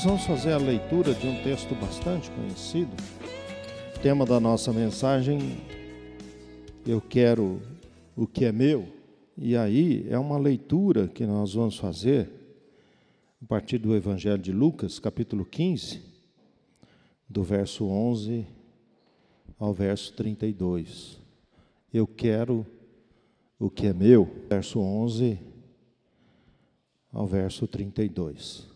Nós vamos fazer a leitura de um texto bastante conhecido. O tema da nossa mensagem, Eu quero o que é meu. E aí é uma leitura que nós vamos fazer a partir do Evangelho de Lucas, capítulo 15, do verso 11 ao verso 32. Eu quero o que é meu, verso 11 ao verso 32.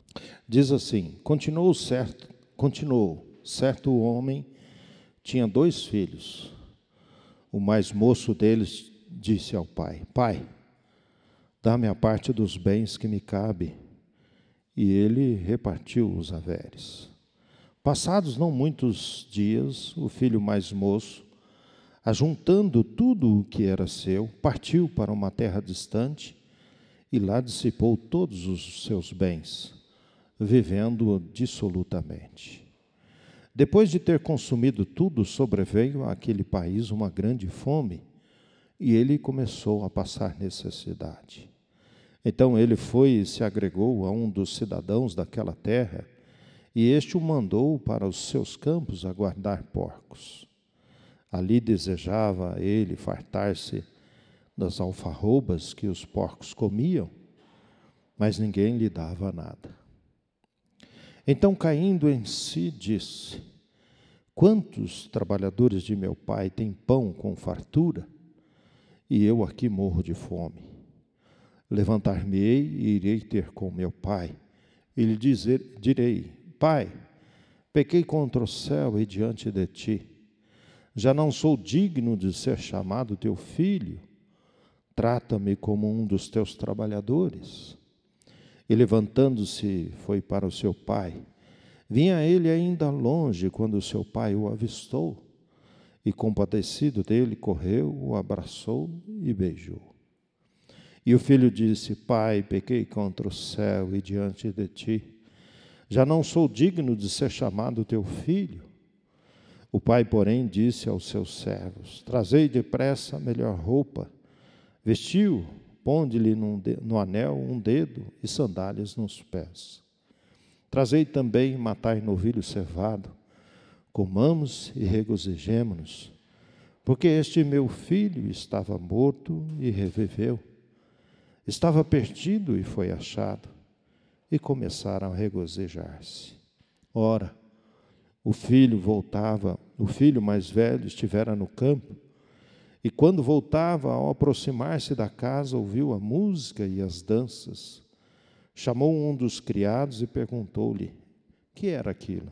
Diz assim: Continuou certo, continuou, certo homem tinha dois filhos. O mais moço deles disse ao pai: Pai, dá-me a parte dos bens que me cabe. E ele repartiu os haveres. Passados não muitos dias, o filho mais moço, ajuntando tudo o que era seu, partiu para uma terra distante e lá dissipou todos os seus bens vivendo dissolutamente. Depois de ter consumido tudo, sobreveio àquele país uma grande fome e ele começou a passar necessidade. Então ele foi e se agregou a um dos cidadãos daquela terra, e este o mandou para os seus campos a guardar porcos. Ali desejava ele fartar-se das alfarrobas que os porcos comiam, mas ninguém lhe dava nada. Então, caindo em si, disse: Quantos trabalhadores de meu pai têm pão com fartura, e eu aqui morro de fome? Levantar-me-ei e irei ter com meu pai, e lhe dizer, direi: Pai, pequei contra o céu e diante de ti. Já não sou digno de ser chamado teu filho. Trata-me como um dos teus trabalhadores. E levantando-se, foi para o seu pai. Vinha ele ainda longe quando seu pai o avistou. E compadecido dele, correu, o abraçou e beijou. E o filho disse: Pai, pequei contra o céu e diante de ti. Já não sou digno de ser chamado teu filho. O pai, porém, disse aos seus servos: Trazei depressa a melhor roupa, vestiu Ponde-lhe no anel um dedo e sandálias nos pés. Trazei também, matai novilho cevado, comamos e regozijemo-nos, porque este meu filho estava morto e reviveu, estava perdido e foi achado, e começaram a regozijar-se. Ora, o filho voltava, o filho mais velho estivera no campo, e quando voltava, ao aproximar-se da casa, ouviu a música e as danças. Chamou um dos criados e perguntou-lhe: que era aquilo?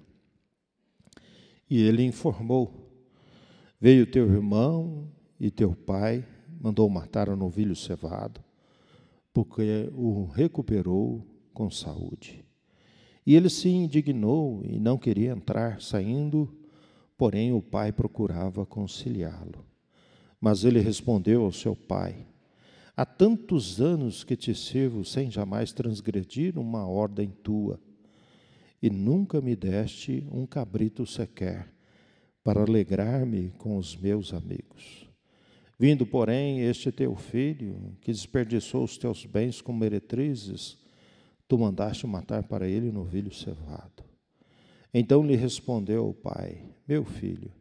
E ele informou: Veio teu irmão e teu pai, mandou matar o novilho cevado, porque o recuperou com saúde. E ele se indignou e não queria entrar, saindo, porém o pai procurava conciliá-lo. Mas ele respondeu ao seu pai: Há tantos anos que te sirvo sem jamais transgredir uma ordem tua, e nunca me deste um cabrito sequer, para alegrar-me com os meus amigos. Vindo, porém, este teu filho, que desperdiçou os teus bens com meretrizes, tu mandaste matar para ele um novilho cevado. Então lhe respondeu o pai: Meu filho,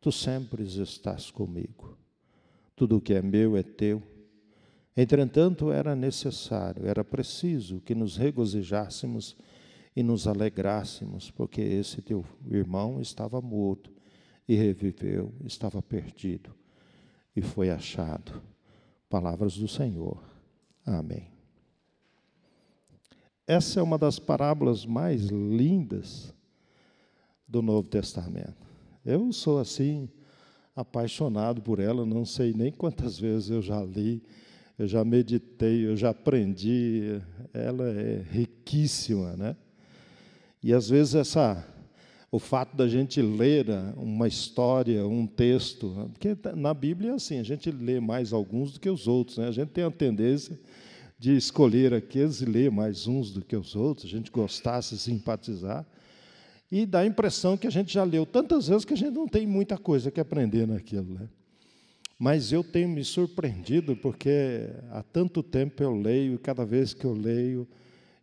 tu sempre estás comigo tudo o que é meu é teu. Entretanto, era necessário, era preciso que nos regozijássemos e nos alegrássemos, porque esse teu irmão estava morto e reviveu, estava perdido e foi achado. Palavras do Senhor. Amém. Essa é uma das parábolas mais lindas do Novo Testamento. Eu sou assim apaixonado por ela, não sei nem quantas vezes eu já li, eu já meditei, eu já aprendi, ela é riquíssima, né? E às vezes essa o fato da gente ler uma história, um texto, porque na Bíblia é assim, a gente lê mais alguns do que os outros, né? A gente tem a tendência de escolher aqueles e ler mais uns do que os outros, a gente gostar, se simpatizar. E dá a impressão que a gente já leu tantas vezes que a gente não tem muita coisa que aprender naquilo. Né? Mas eu tenho me surpreendido porque há tanto tempo eu leio, e cada vez que eu leio,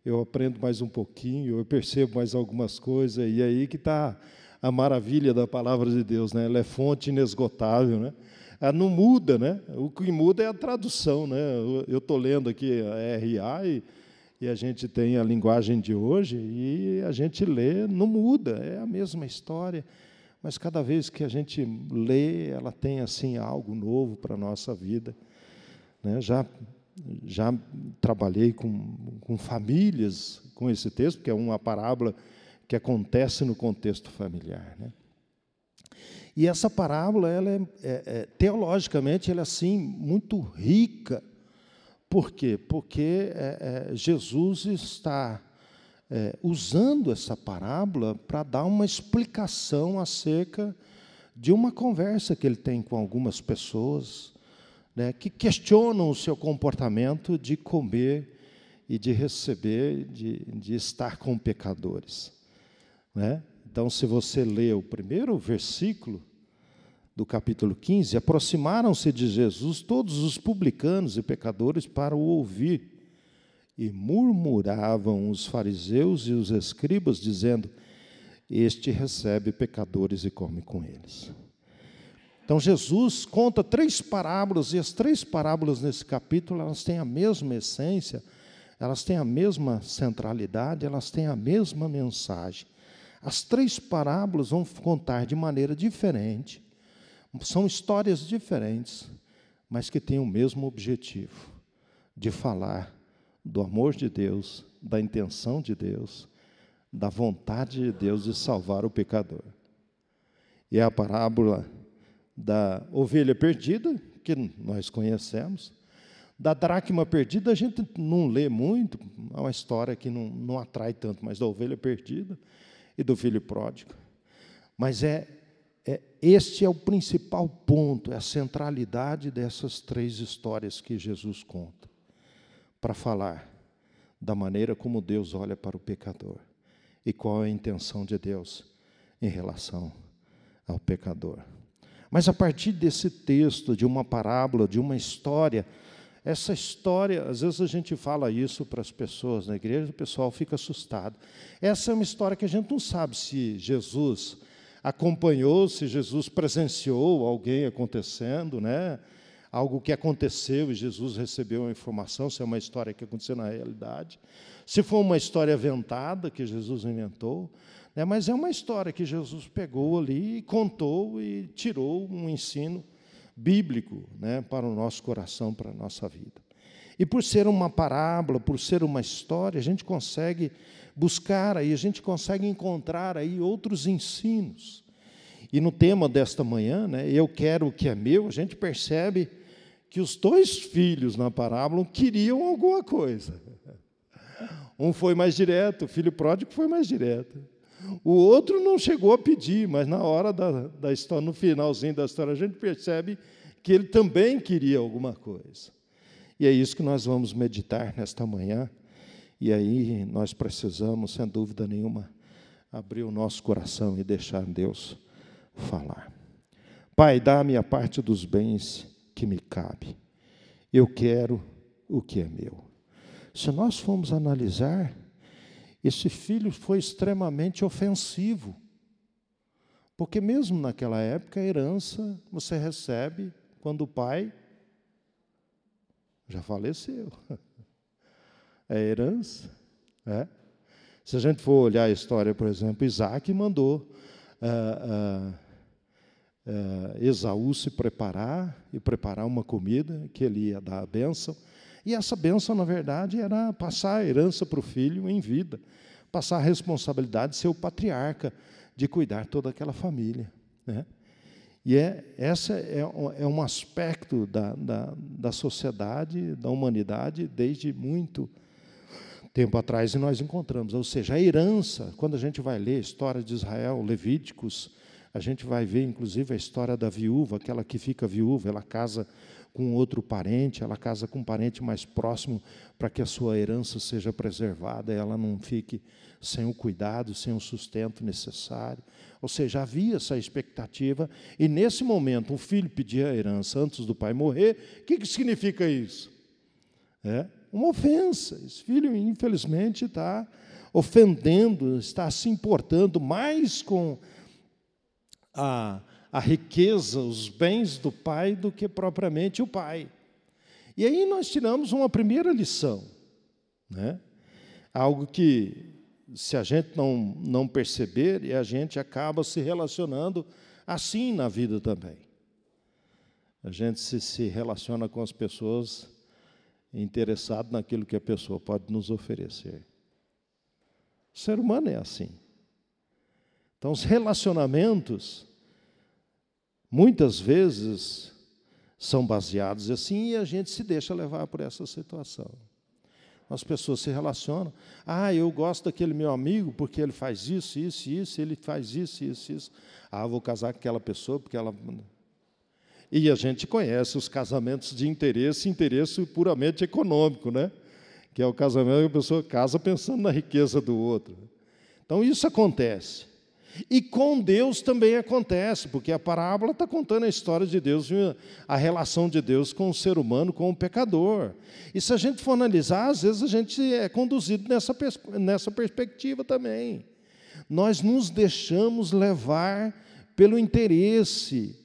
eu aprendo mais um pouquinho, eu percebo mais algumas coisas, e aí que está a maravilha da palavra de Deus, né? Ela é fonte inesgotável, né? Ela não muda, né? O que muda é a tradução, né? Eu estou lendo aqui a RA e, e a gente tem a linguagem de hoje e a gente lê, não muda, é a mesma história, mas cada vez que a gente lê, ela tem assim algo novo para a nossa vida. Né? Já, já trabalhei com, com famílias com esse texto, que é uma parábola que acontece no contexto familiar. Né? E essa parábola, ela é, é, é, teologicamente, ela é assim muito rica. Por quê? Porque é, é Jesus está é, usando essa parábola para dar uma explicação acerca de uma conversa que ele tem com algumas pessoas né, que questionam o seu comportamento de comer e de receber, de, de estar com pecadores. Né? Então, se você lê o primeiro versículo do capítulo 15, aproximaram-se de Jesus todos os publicanos e pecadores para o ouvir. E murmuravam os fariseus e os escribas, dizendo: Este recebe pecadores e come com eles. Então Jesus conta três parábolas, e as três parábolas nesse capítulo, elas têm a mesma essência, elas têm a mesma centralidade, elas têm a mesma mensagem. As três parábolas vão contar de maneira diferente, são histórias diferentes, mas que têm o mesmo objetivo: de falar do amor de Deus, da intenção de Deus, da vontade de Deus de salvar o pecador. E é a parábola da ovelha perdida, que nós conhecemos, da dracma perdida a gente não lê muito, é uma história que não, não atrai tanto, mas da ovelha perdida e do filho pródigo. Mas é, este é o principal ponto, é a centralidade dessas três histórias que Jesus conta, para falar da maneira como Deus olha para o pecador e qual é a intenção de Deus em relação ao pecador. Mas a partir desse texto, de uma parábola, de uma história, essa história, às vezes a gente fala isso para as pessoas na igreja, o pessoal fica assustado. Essa é uma história que a gente não sabe se Jesus acompanhou, se Jesus presenciou alguém acontecendo, né? Algo que aconteceu e Jesus recebeu a informação, se é uma história que aconteceu na realidade. Se foi uma história aventada que Jesus inventou, né? mas é uma história que Jesus pegou ali, contou e tirou um ensino bíblico né, para o nosso coração, para a nossa vida. E por ser uma parábola, por ser uma história, a gente consegue buscar aí, a gente consegue encontrar aí outros ensinos. E no tema desta manhã, né, eu quero o que é meu, a gente percebe que os dois filhos na parábola queriam alguma coisa. Um foi mais direto, o filho pródigo foi mais direto. O outro não chegou a pedir, mas na hora da, da história, no finalzinho da história, a gente percebe que ele também queria alguma coisa. E é isso que nós vamos meditar nesta manhã. E aí nós precisamos, sem dúvida nenhuma, abrir o nosso coração e deixar Deus falar. Pai, dá-me a parte dos bens que me cabe. Eu quero o que é meu. Se nós formos analisar, esse filho foi extremamente ofensivo. Porque, mesmo naquela época, a herança você recebe quando o pai já faleceu. É herança. É. Se a gente for olhar a história, por exemplo, Isaac mandou uh, uh, uh, Esaú se preparar e preparar uma comida que ele ia dar a bênção. E essa bênção, na verdade, era passar a herança para o filho em vida, passar a responsabilidade de ser o patriarca, de cuidar toda aquela família. Né? E é, essa é, é um aspecto da, da, da sociedade, da humanidade, desde muito tempo atrás, e nós encontramos. Ou seja, a herança, quando a gente vai ler a história de Israel, Levíticos, a gente vai ver, inclusive, a história da viúva, aquela que fica viúva, ela casa com outro parente, ela casa com um parente mais próximo para que a sua herança seja preservada, ela não fique sem o cuidado, sem o sustento necessário. Ou seja, havia essa expectativa, e nesse momento o filho pedia a herança antes do pai morrer. O que, que significa isso? É, Uma ofensa. Esse filho, infelizmente, está ofendendo, está se importando mais com a, a riqueza, os bens do pai, do que propriamente o pai. E aí nós tiramos uma primeira lição, né? algo que, se a gente não, não perceber, a gente acaba se relacionando assim na vida também. A gente se, se relaciona com as pessoas interessado naquilo que a pessoa pode nos oferecer. O ser humano é assim. Então, os relacionamentos, muitas vezes, são baseados assim e a gente se deixa levar por essa situação. As pessoas se relacionam. Ah, eu gosto daquele meu amigo porque ele faz isso, isso, isso, ele faz isso, isso, isso. Ah, vou casar com aquela pessoa porque ela. E a gente conhece os casamentos de interesse, interesse puramente econômico, né? Que é o casamento que a pessoa casa pensando na riqueza do outro. Então isso acontece. E com Deus também acontece, porque a parábola está contando a história de Deus, a relação de Deus com o ser humano, com o pecador. E se a gente for analisar, às vezes a gente é conduzido nessa, nessa perspectiva também. Nós nos deixamos levar pelo interesse,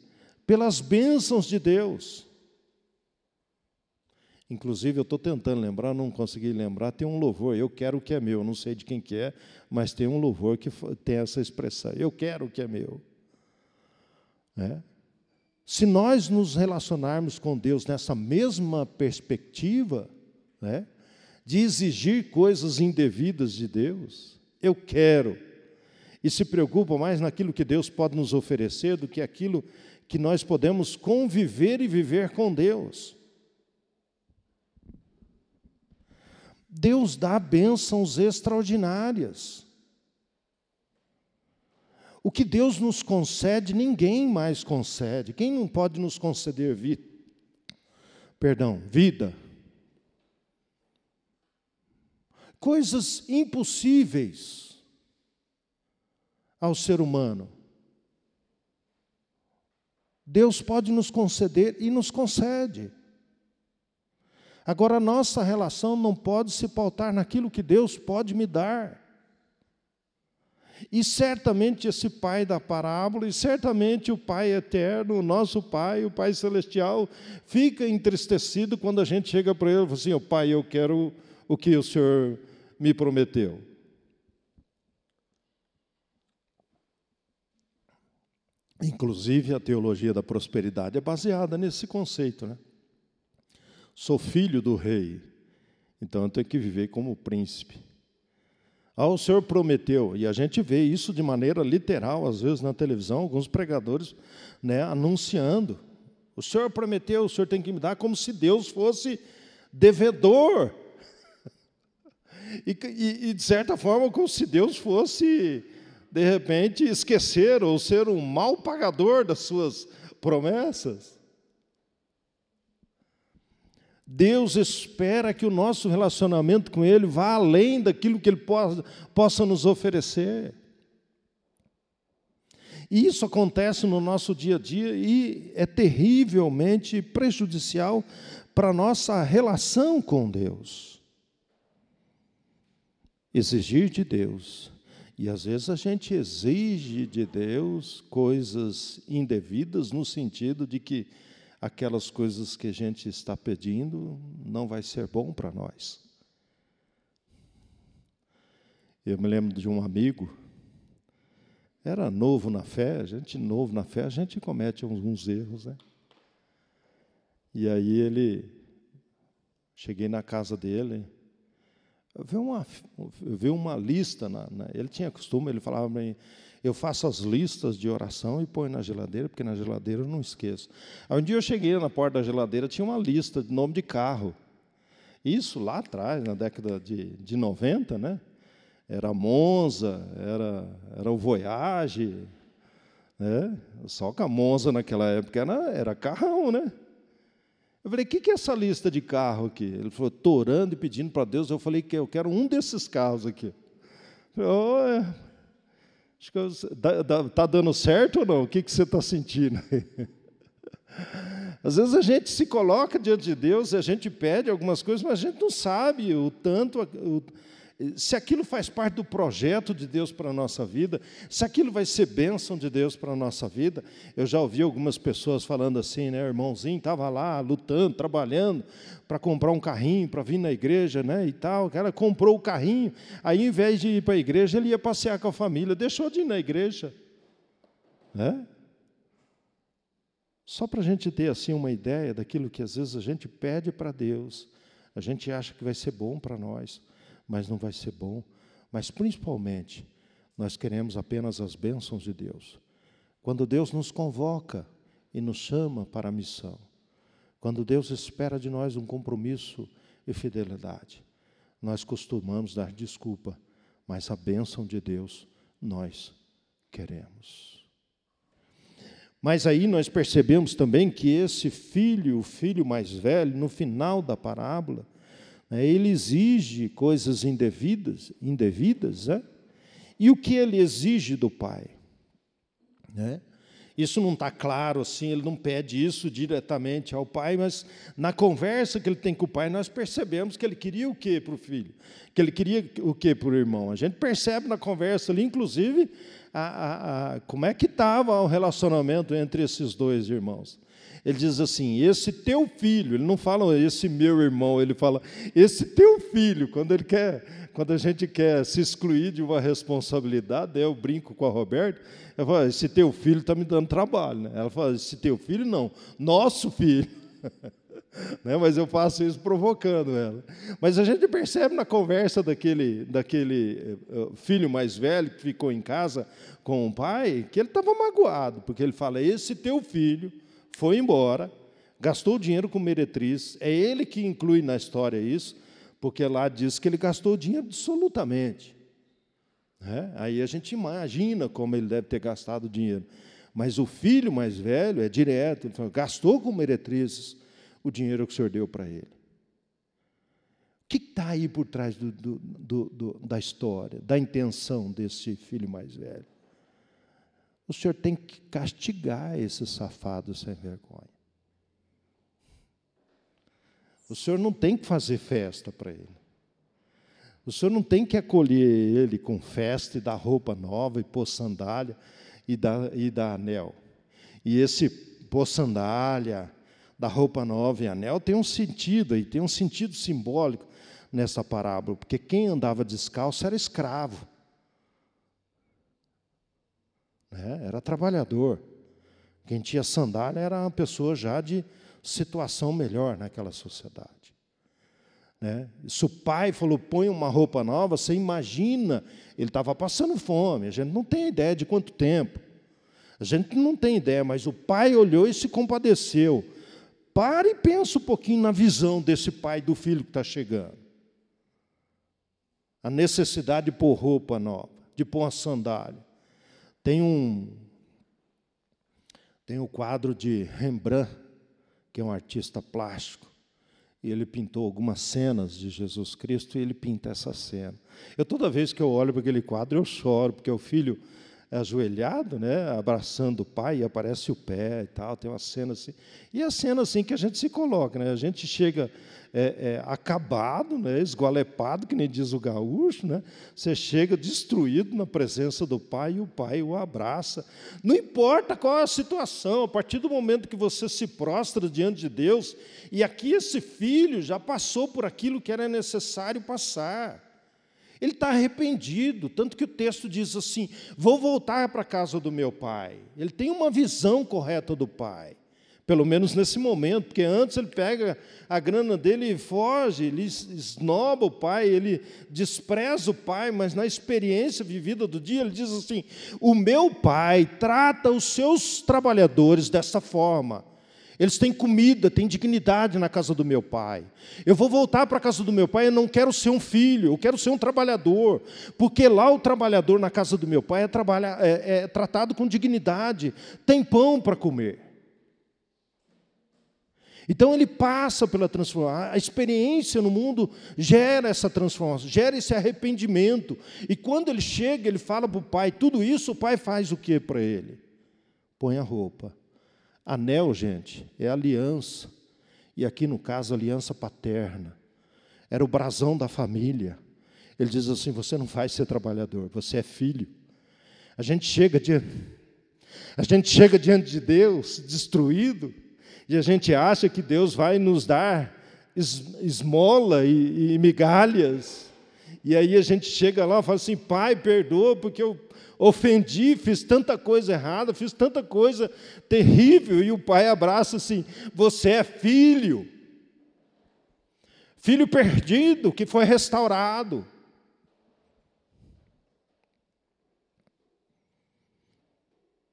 pelas bênçãos de Deus. Inclusive, eu estou tentando lembrar, não consegui lembrar, tem um louvor, eu quero o que é meu, não sei de quem que é, mas tem um louvor que tem essa expressão, eu quero o que é meu. É? Se nós nos relacionarmos com Deus nessa mesma perspectiva, né, de exigir coisas indevidas de Deus, eu quero, e se preocupa mais naquilo que Deus pode nos oferecer do que aquilo que nós podemos conviver e viver com Deus. Deus dá bênçãos extraordinárias. O que Deus nos concede, ninguém mais concede. Quem não pode nos conceder vida? Perdão, vida. Coisas impossíveis ao ser humano. Deus pode nos conceder e nos concede. Agora, nossa relação não pode se pautar naquilo que Deus pode me dar. E certamente esse pai da parábola, e certamente o Pai eterno, o nosso Pai, o Pai celestial, fica entristecido quando a gente chega para ele e fala assim: oh, Pai, eu quero o que o Senhor me prometeu. Inclusive, a teologia da prosperidade é baseada nesse conceito, né? Sou filho do rei, então eu tenho que viver como príncipe. Ah, o Senhor prometeu, e a gente vê isso de maneira literal, às vezes na televisão, alguns pregadores né, anunciando. O Senhor prometeu, o Senhor tem que me dar, como se Deus fosse devedor. E, e, e de certa forma, como se Deus fosse, de repente, esquecer ou ser um mal pagador das suas promessas. Deus espera que o nosso relacionamento com Ele vá além daquilo que Ele possa, possa nos oferecer. E isso acontece no nosso dia a dia e é terrivelmente prejudicial para a nossa relação com Deus. Exigir de Deus. E às vezes a gente exige de Deus coisas indevidas, no sentido de que aquelas coisas que a gente está pedindo não vai ser bom para nós. Eu me lembro de um amigo, era novo na fé, a gente novo na fé, a gente comete alguns erros, né? E aí ele, cheguei na casa dele, vi uma, vi uma lista, na, na, ele tinha costume, ele falava para mim, eu faço as listas de oração e ponho na geladeira, porque na geladeira eu não esqueço. Aí um dia eu cheguei na porta da geladeira, tinha uma lista de nome de carro. Isso lá atrás, na década de, de 90, né? Era Monza, era, era o Voyage. Né? Só que a Monza naquela época era, era carrão, né? Eu falei, o que, que é essa lista de carro aqui? Ele falou, estou orando e pedindo para Deus. Eu falei que eu quero um desses carros aqui. falei, oh, é, Está dando certo ou não? O que, que você está sentindo? Às vezes a gente se coloca diante de Deus a gente pede algumas coisas, mas a gente não sabe o tanto, o, se aquilo faz parte do projeto de Deus para a nossa vida, se aquilo vai ser bênção de Deus para a nossa vida. Eu já ouvi algumas pessoas falando assim, né? Irmãozinho estava lá lutando, trabalhando para comprar um carrinho, para vir na igreja, né? E tal. O cara comprou o carrinho, aí, em vez de ir para a igreja, ele ia passear com a família, deixou de ir na igreja. Né? Só para a gente ter assim uma ideia daquilo que às vezes a gente pede para Deus, a gente acha que vai ser bom para nós mas não vai ser bom. Mas principalmente, nós queremos apenas as bênçãos de Deus. Quando Deus nos convoca e nos chama para a missão, quando Deus espera de nós um compromisso e fidelidade, nós costumamos dar desculpa, mas a bênção de Deus nós queremos. Mas aí nós percebemos também que esse filho, o filho mais velho, no final da parábola? Ele exige coisas indevidas, indevidas né? e o que ele exige do pai? Né? Isso não está claro assim, ele não pede isso diretamente ao pai, mas na conversa que ele tem com o pai, nós percebemos que ele queria o que para o filho? Que ele queria o que para o irmão? A gente percebe na conversa ali, inclusive, a, a, a, como é que estava o relacionamento entre esses dois irmãos ele diz assim: esse teu filho, ele não fala esse meu irmão, ele fala esse teu filho, quando ele quer, quando a gente quer se excluir de uma responsabilidade, eu brinco com a Roberta, eu falo, esse teu filho está me dando trabalho. Né? Ela fala, esse teu filho não, nosso filho. né? Mas eu faço isso provocando ela. Mas a gente percebe na conversa daquele, daquele uh, filho mais velho que ficou em casa com o pai, que ele estava magoado, porque ele fala: esse teu filho foi embora, gastou dinheiro com meretriz, é ele que inclui na história isso, porque lá diz que ele gastou dinheiro absolutamente. É? Aí a gente imagina como ele deve ter gastado dinheiro. Mas o filho mais velho é direto, então, gastou com meretrizes o dinheiro que o senhor deu para ele. O que está aí por trás do, do, do, da história, da intenção desse filho mais velho? O senhor tem que castigar esse safado sem vergonha. O senhor não tem que fazer festa para ele. O senhor não tem que acolher ele com festa e dar roupa nova e pôr sandália e dar, e dar anel. E esse pôr sandália, dar roupa nova e anel tem um sentido, e tem um sentido simbólico nessa parábola, porque quem andava descalço era escravo né? era trabalhador. Quem tinha sandália era uma pessoa já de situação melhor naquela sociedade. Né? Se o pai falou, põe uma roupa nova, você imagina, ele estava passando fome, a gente não tem ideia de quanto tempo. A gente não tem ideia, mas o pai olhou e se compadeceu. Pare e pensa um pouquinho na visão desse pai do filho que está chegando. A necessidade de pôr roupa nova, de pôr uma sandália. Tem um tem o um quadro de Rembrandt, que é um artista plástico, e ele pintou algumas cenas de Jesus Cristo e ele pinta essa cena. Eu toda vez que eu olho para aquele quadro eu choro, porque o filho é ajoelhado, né, abraçando o pai, e aparece o pé e tal, tem uma cena assim. E a cena assim que a gente se coloca, né? A gente chega é, é, acabado, né, esgualepado, que nem diz o gaúcho, né? Você chega destruído na presença do pai e o pai o abraça. Não importa qual é a situação, a partir do momento que você se prostra diante de Deus, e aqui esse filho já passou por aquilo que era necessário passar. Ele está arrependido, tanto que o texto diz assim: vou voltar para a casa do meu pai. Ele tem uma visão correta do pai, pelo menos nesse momento, porque antes ele pega a grana dele e foge, ele esnoba o pai, ele despreza o pai, mas na experiência vivida do dia, ele diz assim: o meu pai trata os seus trabalhadores dessa forma. Eles têm comida, têm dignidade na casa do meu pai. Eu vou voltar para a casa do meu pai, eu não quero ser um filho, eu quero ser um trabalhador. Porque lá o trabalhador na casa do meu pai é, trabalha, é, é tratado com dignidade, tem pão para comer. Então ele passa pela transformação. A experiência no mundo gera essa transformação, gera esse arrependimento. E quando ele chega, ele fala para o pai tudo isso, o pai faz o que para ele? Põe a roupa Anel, gente, é aliança. E aqui no caso, aliança paterna. Era o brasão da família. Ele diz assim: você não vai ser trabalhador, você é filho. A gente chega diante, a gente chega diante de Deus destruído, e a gente acha que Deus vai nos dar esmola e, e migalhas. E aí a gente chega lá e fala assim: Pai, perdoa, porque eu ofendi, fiz tanta coisa errada, fiz tanta coisa terrível. E o pai abraça assim: Você é filho, filho perdido que foi restaurado.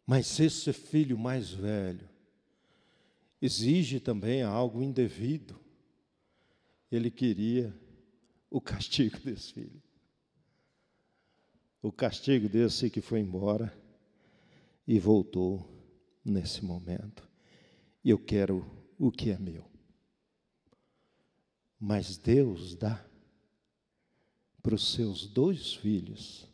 Mas esse filho mais velho exige também algo indevido. Ele queria o castigo desse filho. O castigo desse que foi embora e voltou nesse momento. Eu quero o que é meu. Mas Deus dá para os seus dois filhos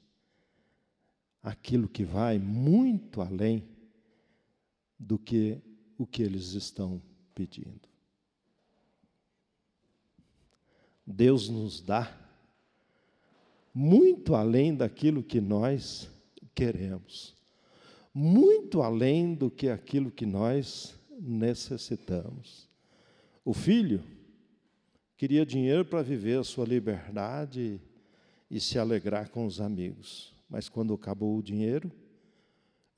aquilo que vai muito além do que o que eles estão pedindo. Deus nos dá muito além daquilo que nós queremos, muito além do que aquilo que nós necessitamos. O filho queria dinheiro para viver a sua liberdade e se alegrar com os amigos, mas quando acabou o dinheiro,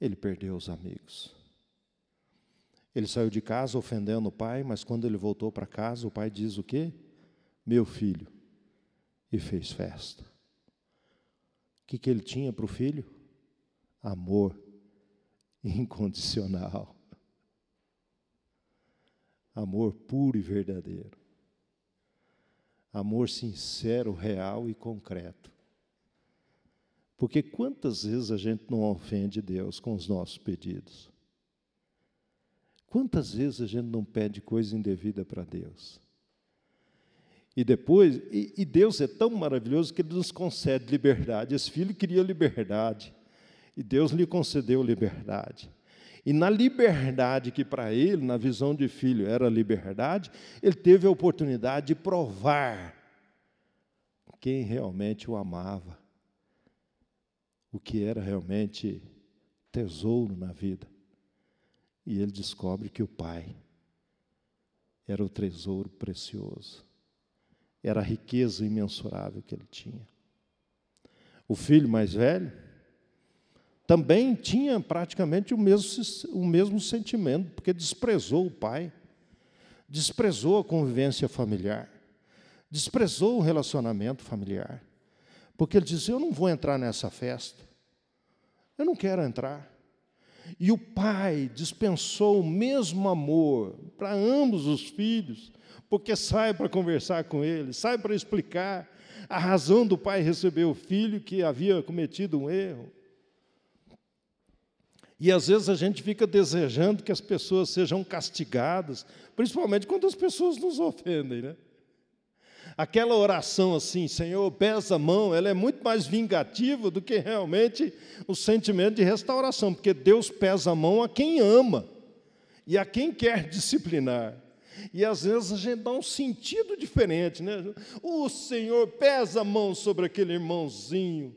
ele perdeu os amigos. Ele saiu de casa ofendendo o pai, mas quando ele voltou para casa, o pai diz o quê? meu filho, e fez festa. Que, que ele tinha para o filho? Amor incondicional. Amor puro e verdadeiro. Amor sincero, real e concreto. Porque quantas vezes a gente não ofende Deus com os nossos pedidos? Quantas vezes a gente não pede coisa indevida para Deus? E depois, e, e, Deus é tão maravilhoso que Ele nos concede liberdade. Esse filho queria liberdade, e Deus lhe concedeu liberdade. E na liberdade que para ele, na visão de filho, era liberdade, ele teve a oportunidade de provar quem realmente o amava, o que era realmente tesouro na vida. E ele descobre que o pai era o tesouro precioso. Era a riqueza imensurável que ele tinha. O filho mais velho também tinha praticamente o mesmo, o mesmo sentimento, porque desprezou o pai, desprezou a convivência familiar, desprezou o relacionamento familiar. Porque ele disse: Eu não vou entrar nessa festa, eu não quero entrar. E o pai dispensou o mesmo amor para ambos os filhos, porque sai para conversar com ele, sai para explicar a razão do pai receber o filho que havia cometido um erro. E às vezes a gente fica desejando que as pessoas sejam castigadas, principalmente quando as pessoas nos ofendem, né? Aquela oração assim, Senhor, pesa a mão, ela é muito mais vingativa do que realmente o sentimento de restauração, porque Deus pesa a mão a quem ama e a quem quer disciplinar. E às vezes a gente dá um sentido diferente, né? O Senhor pesa a mão sobre aquele irmãozinho,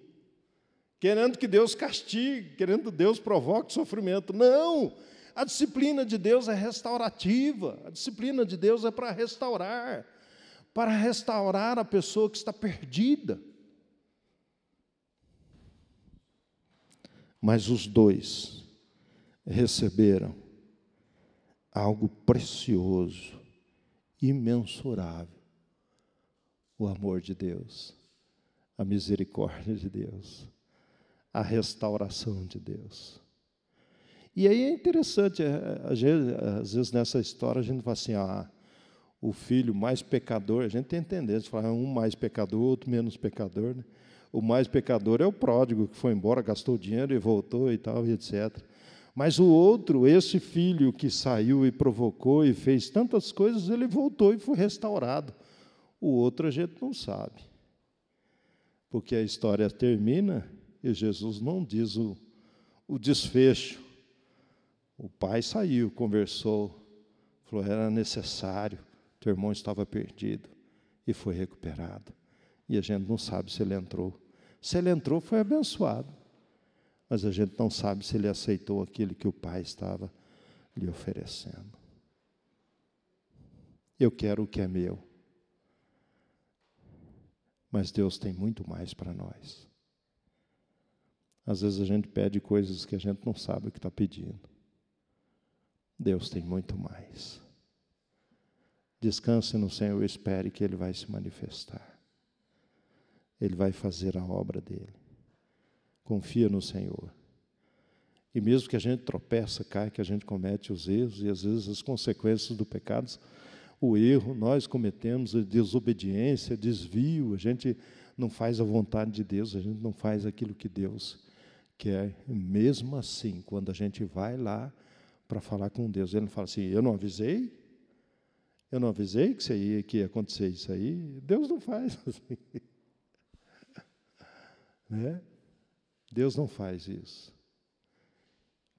querendo que Deus castigue, querendo que Deus provoque sofrimento. Não! A disciplina de Deus é restaurativa, a disciplina de Deus é para restaurar, para restaurar a pessoa que está perdida. Mas os dois receberam algo precioso, imensurável: o amor de Deus, a misericórdia de Deus, a restauração de Deus. E aí é interessante, é, às vezes nessa história a gente fala assim, ah, o filho mais pecador, a gente tem entender, a gente fala um mais pecador, outro menos pecador, né? O mais pecador é o pródigo que foi embora, gastou dinheiro e voltou e tal, e etc. Mas o outro, esse filho que saiu e provocou e fez tantas coisas, ele voltou e foi restaurado. O outro a gente não sabe. Porque a história termina e Jesus não diz o, o desfecho O pai saiu, conversou, falou: era necessário, teu irmão estava perdido e foi recuperado. E a gente não sabe se ele entrou. Se ele entrou, foi abençoado. Mas a gente não sabe se ele aceitou aquilo que o pai estava lhe oferecendo. Eu quero o que é meu. Mas Deus tem muito mais para nós. Às vezes a gente pede coisas que a gente não sabe o que está pedindo. Deus tem muito mais. Descanse no Senhor e espere que Ele vai se manifestar. Ele vai fazer a obra dele. Confia no Senhor. E mesmo que a gente tropeça, cai, que a gente comete os erros e às vezes as consequências do pecado, o erro nós cometemos, a desobediência, desvio, a gente não faz a vontade de Deus, a gente não faz aquilo que Deus quer. Mesmo assim, quando a gente vai lá para falar com Deus, ele não fala assim: "Eu não avisei? Eu não avisei que, isso aí, que ia acontecer isso aí?" Deus não faz assim. né? Deus não faz isso.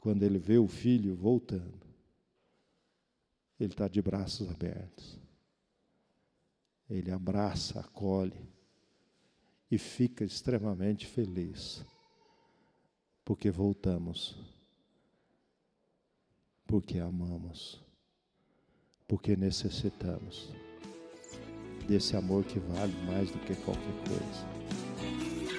Quando ele vê o filho voltando, ele está de braços abertos. Ele abraça, acolhe e fica extremamente feliz, porque voltamos, porque amamos, porque necessitamos desse amor que vale mais do que qualquer coisa.